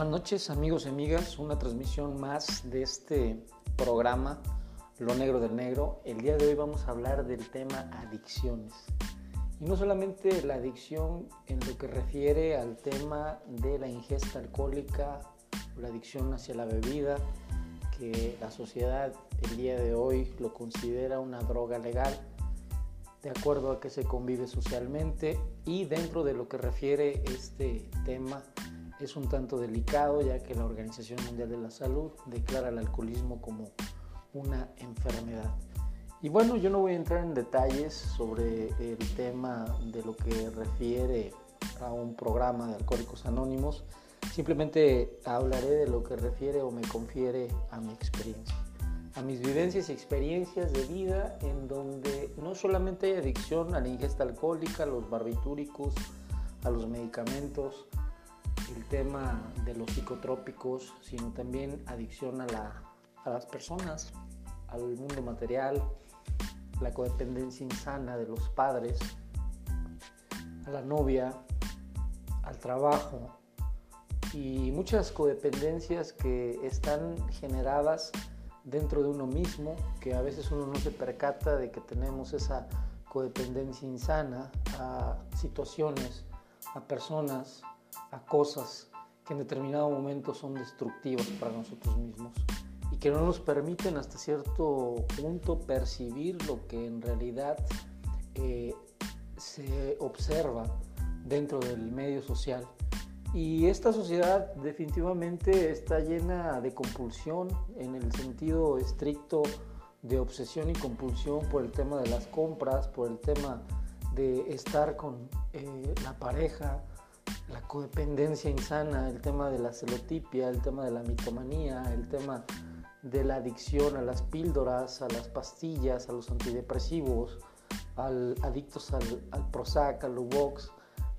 Buenas noches amigos y amigas, una transmisión más de este programa Lo Negro del Negro. El día de hoy vamos a hablar del tema adicciones. Y no solamente la adicción en lo que refiere al tema de la ingesta alcohólica, la adicción hacia la bebida, que la sociedad el día de hoy lo considera una droga legal, de acuerdo a que se convive socialmente y dentro de lo que refiere este tema es un tanto delicado ya que la Organización Mundial de la Salud declara el alcoholismo como una enfermedad. Y bueno, yo no voy a entrar en detalles sobre el tema de lo que refiere a un programa de Alcohólicos Anónimos, simplemente hablaré de lo que refiere o me confiere a mi experiencia, a mis vivencias y experiencias de vida en donde no solamente hay adicción a la ingesta alcohólica, a los barbitúricos, a los medicamentos, el tema de los psicotrópicos, sino también adicción a, las personas, al mundo material, la codependencia insana de los padres, a la novia, al trabajo y muchas codependencias que están generadas dentro de uno mismo, que a veces uno no se percata de que tenemos esa codependencia insana a situaciones, a personas, a cosas que en determinado momento son destructivas para nosotros mismos y que no nos permiten hasta cierto punto percibir lo que en realidad eh, se observa dentro del medio social. Y esta sociedad definitivamente está llena de compulsión en el sentido estricto de obsesión y compulsión por el tema de las compras, por el tema de estar con eh, la pareja, la codependencia insana, el tema de la celotipia, el tema de la mitomanía, el tema de la adicción a las píldoras, a las pastillas, a los antidepresivos, al, adictos al, Prozac, al Luvox,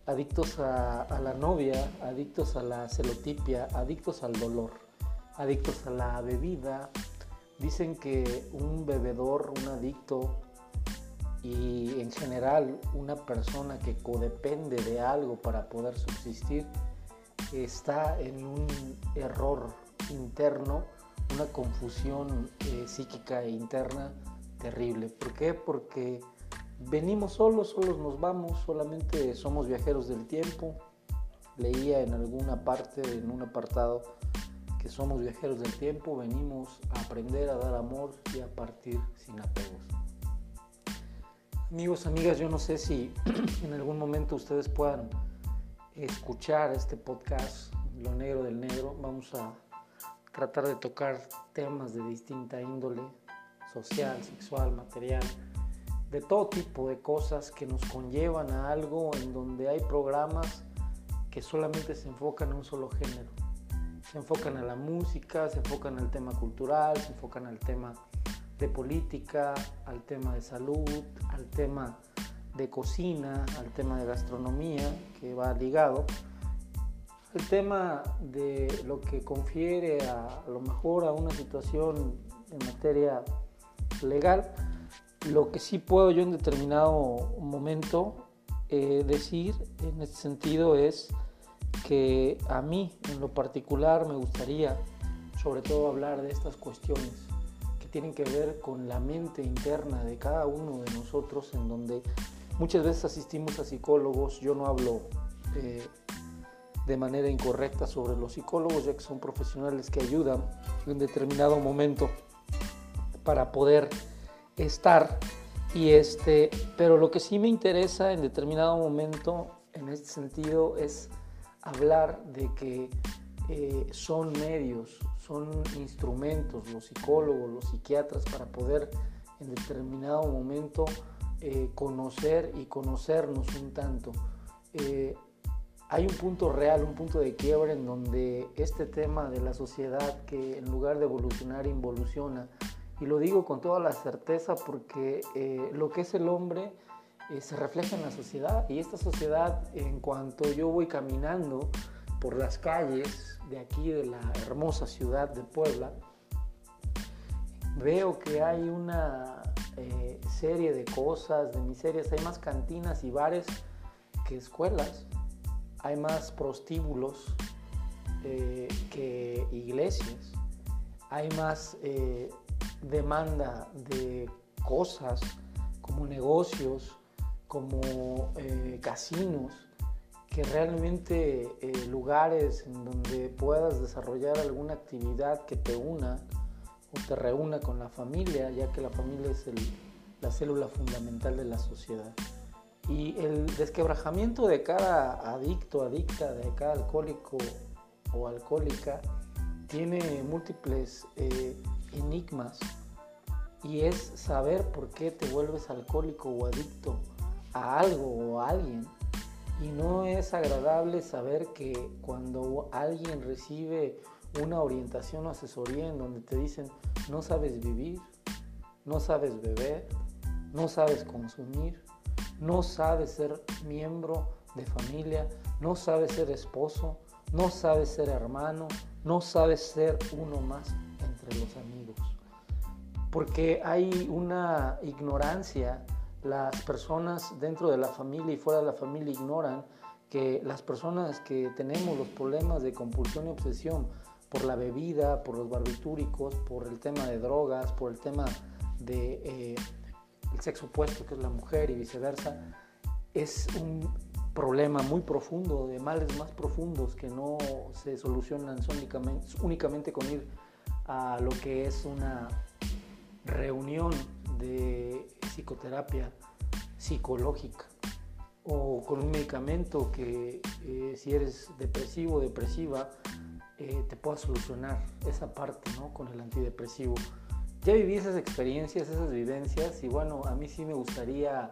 adictos a, a, la novia, adictos a la celotipia, adictos al dolor, adictos a la bebida. Dicen que un bebedor, un adicto, y en general una persona que codepende de algo para poder subsistir está en un error interno, una confusión eh, psíquica interna terrible. ¿Por qué? Porque venimos solos, solos nos vamos, solamente somos viajeros del tiempo. Leía en alguna parte, en un apartado, que somos viajeros del tiempo, venimos a aprender a dar amor y a partir sin apegos. Amigos, amigas, yo no sé si en algún momento ustedes puedan escuchar este podcast, Lo Negro del Negro. Vamos a tratar de tocar temas de distinta índole, social, sexual, material, de todo tipo de cosas que nos conllevan a algo en donde hay programas que solamente se enfocan en un solo género. Se enfocan a la música, se enfocan al tema cultural, se enfocan al tema de política, al tema de salud, al tema de cocina, al tema de gastronomía, que va ligado, el tema de lo que confiere a, lo mejor a una situación en materia legal, lo que sí puedo yo en determinado momento eh, decir en este sentido es que a mí en lo particular me gustaría sobre todo hablar de estas cuestiones tienen que ver con la mente interna de cada uno de nosotros, en donde muchas veces asistimos a psicólogos, yo no hablo eh, de manera incorrecta sobre los psicólogos, ya que son profesionales que ayudan en determinado momento para poder estar y este, pero lo que sí me interesa en determinado momento en este sentido es hablar de que eh, son medios, son instrumentos, los psicólogos, los psiquiatras, para poder en determinado momento eh, conocer y conocernos un tanto. Eh, hay un punto real, un punto de quiebre en donde este tema de la sociedad que en lugar de evolucionar involuciona, y lo digo con toda la certeza porque lo que es el hombre se refleja en la sociedad y esta sociedad en cuanto yo voy caminando, por las calles de aquí, de la hermosa ciudad de Puebla, veo que hay una eh, serie de cosas, de miserias. Hay más cantinas y bares que escuelas. Hay más prostíbulos eh, que iglesias, hay más eh, demanda de cosas como negocios, como casinos, que realmente lugares en donde puedas desarrollar alguna actividad que te una o te reúna con la familia, ya que la familia es la célula fundamental de la sociedad. Y el desquebrajamiento de cada adicto, adicta, de cada alcohólico o alcohólica, tiene múltiples eh, enigmas y es saber por qué te vuelves alcohólico o adicto a algo o a alguien. Y no es agradable saber que cuando alguien recibe una orientación o asesoría en donde te dicen no sabes vivir, no sabes beber, no sabes consumir, no sabes ser miembro de familia, no sabes ser esposo, no sabes ser hermano, no sabes ser uno más entre los amigos. Porque hay una ignorancia, las personas dentro de la familia y fuera de la familia ignoran que las personas que tenemos los problemas de compulsión y obsesión por la bebida, por los barbitúricos, por el tema de drogas, por el tema de eh, el sexo opuesto que es la mujer y viceversa, es un problema muy profundo, de males más profundos que no se solucionan únicamente, únicamente con ir a lo que es una reunión de psicoterapia psicológica o con un medicamento que eh, si eres depresivo o depresiva eh, te pueda solucionar esa parte ¿no? con el antidepresivo. Ya viví esas experiencias, esas vivencias y bueno, a mí sí me gustaría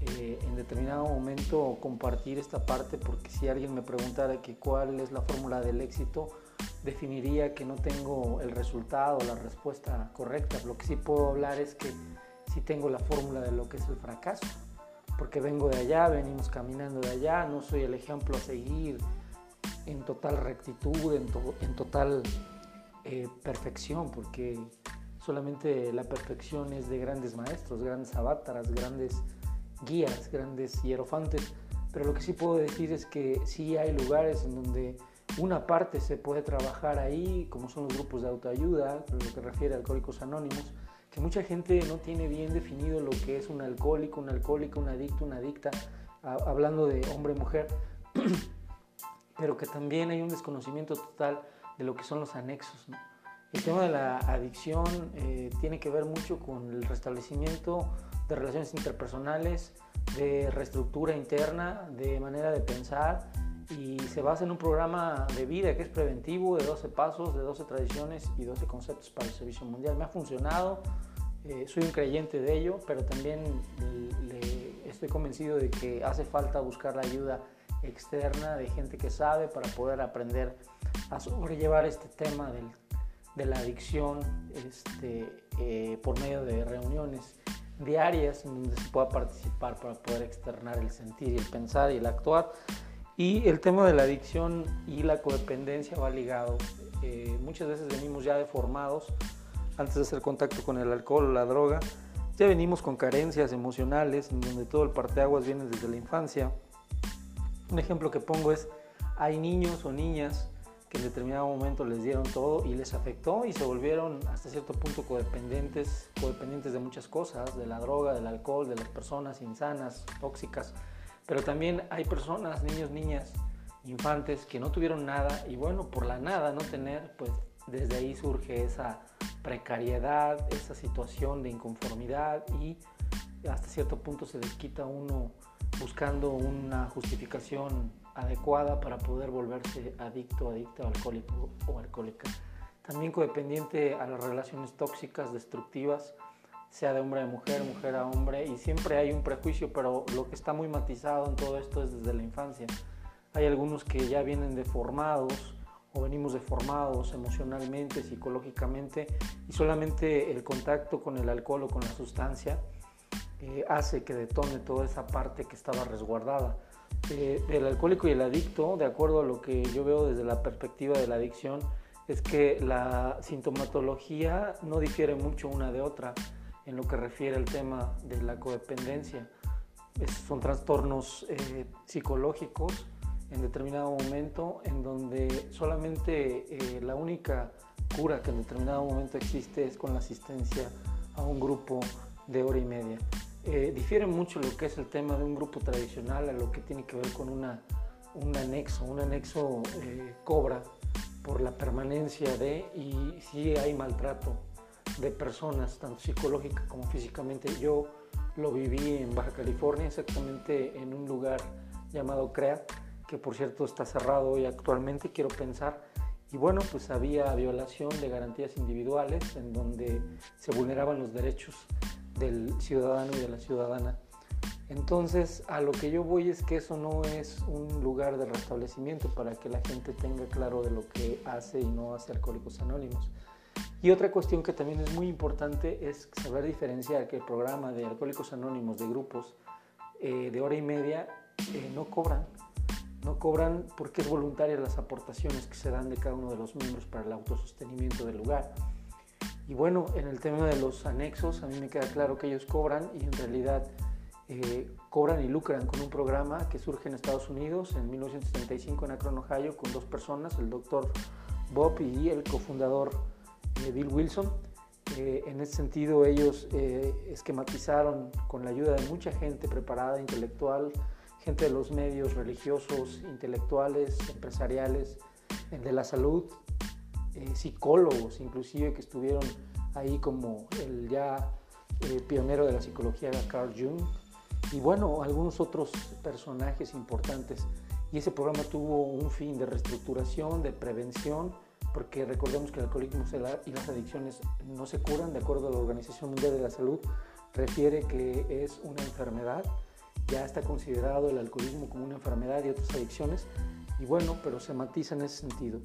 eh, en determinado momento compartir esta parte porque si alguien me preguntara que cuál es la fórmula del éxito, definiría que no tengo el resultado, la respuesta correcta. Lo que sí puedo hablar es que sí tengo la fórmula de lo que es el fracaso, porque vengo de allá, venimos caminando de allá, no soy el ejemplo a seguir en total rectitud, en, total eh, perfección, porque solamente la perfección es de grandes maestros, grandes avátaras, grandes guías, grandes hierofantes, pero lo que sí puedo decir es que sí hay lugares en donde una parte se puede trabajar ahí, como son los grupos de autoayuda, lo que refiere a Alcohólicos Anónimos, que mucha gente no tiene bien definido lo que es un alcohólico, un alcohólico, un adicto, una adicta, hablando de hombre-mujer, pero que también hay un desconocimiento total de lo que son los anexos. El tema de la adicción eh, tiene que ver mucho con el restablecimiento de relaciones interpersonales, de reestructura interna, de manera de pensar y se basa en un programa de vida que es preventivo de 12 pasos, de 12 tradiciones y 12 conceptos para el servicio mundial. Me ha funcionado, eh, soy un creyente de ello, pero también estoy convencido de que hace falta buscar la ayuda externa de gente que sabe para poder aprender a sobrellevar este tema de la adicción este, eh, por medio de reuniones diarias donde se pueda participar para poder externar el sentir y el pensar y el actuar. Y el tema de la adicción y la codependencia va ligado. Eh, muchas veces venimos ya deformados antes de hacer contacto con el alcohol o la droga. Ya venimos con carencias emocionales en donde todo el parteaguas viene desde la infancia. Un ejemplo que pongo es, hay niños o niñas que en determinado momento les dieron todo y les afectó y se volvieron hasta cierto punto codependientes, codependientes de muchas cosas, de la droga, del alcohol, de las personas insanas, tóxicas. Pero también hay personas, niños, niñas, infantes que no tuvieron nada y bueno, por la nada no tener, pues desde ahí surge esa precariedad, esa situación de inconformidad y hasta cierto punto se les quita uno buscando una justificación adecuada para poder volverse adicto, adicto, alcohólico o alcohólica. También codependiente a las relaciones tóxicas, destructivas, sea de hombre a mujer, mujer a hombre, y siempre hay un prejuicio, pero lo que está muy matizado en todo esto es desde la infancia. Hay algunos que ya vienen deformados o venimos deformados emocionalmente, psicológicamente, y solamente el contacto con el alcohol o con la sustancia eh, hace que detone toda esa parte que estaba resguardada. Eh, el alcohólico y el adicto, de acuerdo a lo que yo veo desde la perspectiva de la adicción, es que la sintomatología no difiere mucho una de otra en lo que refiere al tema de la codependencia. son trastornos eh, psicológicos en determinado momento en donde solamente eh, la única cura que en determinado momento existe es con la asistencia a un grupo de hora y media. Eh, difiere mucho lo que es el tema de un grupo tradicional a lo que tiene que ver con una, un anexo. Un anexo eh, cobra por la permanencia de y si hay maltrato de personas, tanto psicológica como físicamente. Yo lo viví en Baja California, exactamente en un lugar llamado CREA, que por cierto está cerrado hoy actualmente, quiero pensar. Y bueno, pues había violación de garantías individuales en donde se vulneraban los derechos del ciudadano y de la ciudadana. Entonces, a lo que yo voy es que eso no es un lugar de restablecimiento para que la gente tenga claro de lo que hace y no hace Alcohólicos Anónimos. Y otra cuestión que también es muy importante es saber diferenciar que el programa de Alcohólicos Anónimos de grupos eh, de hora y media eh, no cobran. No cobran porque es voluntaria las aportaciones que se dan de cada uno de los miembros para el autosostenimiento del lugar. Y bueno, en el tema de los anexos, a mí me queda claro que ellos cobran y en realidad eh, cobran y lucran con un programa que surge en Estados Unidos en 1975 en Akron, Ohio, con dos personas, el doctor Bob y el cofundador Bill Wilson. Eh, en ese sentido, ellos esquematizaron con la ayuda de mucha gente preparada, intelectual, gente de los medios religiosos, intelectuales, empresariales, de la salud, psicólogos inclusive que estuvieron ahí como el ya pionero de la psicología Carl Jung, y bueno, algunos otros personajes importantes. Y ese programa tuvo un fin de reestructuración, de prevención, porque recordemos que el alcoholismo y las adicciones no se curan, de acuerdo a la Organización Mundial de la Salud, refiere que es una enfermedad, ya está considerado el alcoholismo como una enfermedad y otras adicciones, y bueno, pero se matiza en ese sentido.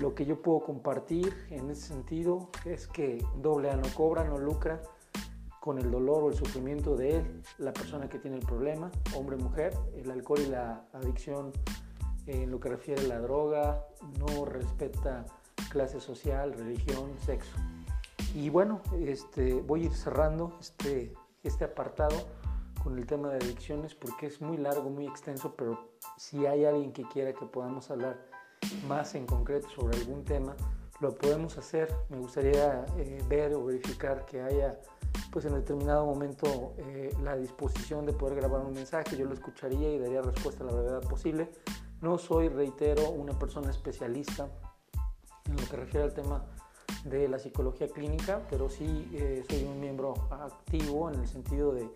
Lo que yo puedo compartir en ese sentido es que AA no cobra, no lucra, con el dolor o el sufrimiento de él, la persona que tiene el problema, hombre mujer, el alcohol y la adicción en lo que refiere a la droga, no respeta clase social, religión, sexo. Y bueno, este, voy a ir cerrando este, este apartado con el tema de adicciones porque es muy largo, muy extenso, pero si hay alguien que quiera que podamos hablar más en concreto sobre algún tema, lo podemos hacer. Me gustaría eh, ver o verificar que haya pues en determinado momento eh, la disposición de poder grabar un mensaje, yo lo escucharía y daría respuesta a la brevedad posible. No soy, reitero, una persona especialista en lo que refiere al tema de la psicología clínica, pero sí eh, soy un miembro activo en el sentido de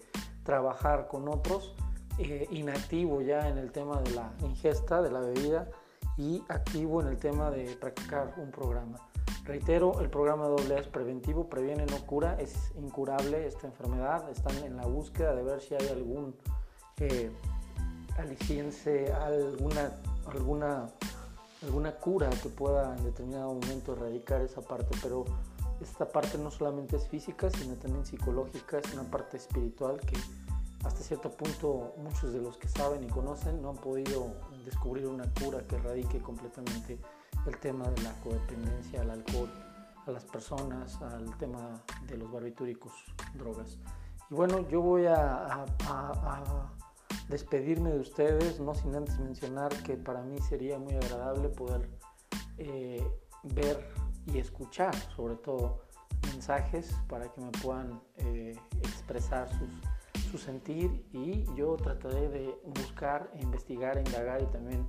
trabajar con otros, eh, inactivo ya en el tema de la ingesta de la bebida y activo en el tema de practicar un programa. Reitero, el programa AA es preventivo, previene, no cura, es incurable esta enfermedad. Están en la búsqueda de ver si hay algún eh, aliciente, alguna, alguna, alguna cura que pueda en determinado momento erradicar esa parte. Pero esta parte no solamente es física, sino también psicológica, es una parte espiritual que hasta cierto punto muchos de los que saben y conocen no han podido descubrir una cura que erradique completamente el tema de la codependencia al alcohol, a las personas, al tema de los barbitúricos, drogas. Y bueno, yo voy a, despedirme de ustedes, no sin antes mencionar que para mí sería muy agradable poder eh, ver y escuchar, sobre todo, mensajes para que me puedan eh, expresar sus, su sentir y yo trataré de buscar, investigar, indagar y también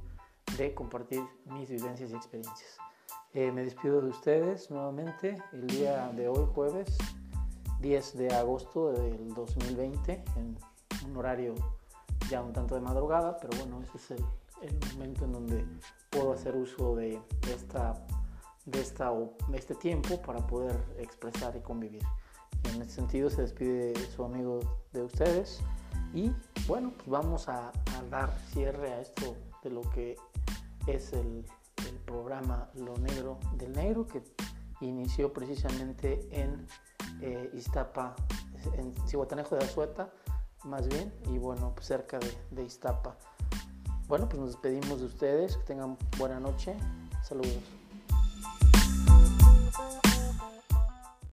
de compartir mis vivencias y experiencias. Eh, me despido de ustedes nuevamente el día de hoy, jueves 10 de agosto del 2020, en un horario ya un tanto de madrugada, pero bueno, ese es el, el momento en donde puedo hacer uso de, esta, de esta, este tiempo para poder expresar y convivir. En ese sentido se despide su amigo de ustedes y bueno, pues vamos a, dar cierre a esto de lo que es el, programa Lo Negro del Negro que inició precisamente en eh, Iztapa, en Cihuatanejo de Azueta, más bien, y bueno, pues cerca de, de Iztapa. Bueno, pues nos despedimos de ustedes, que tengan buena noche, saludos.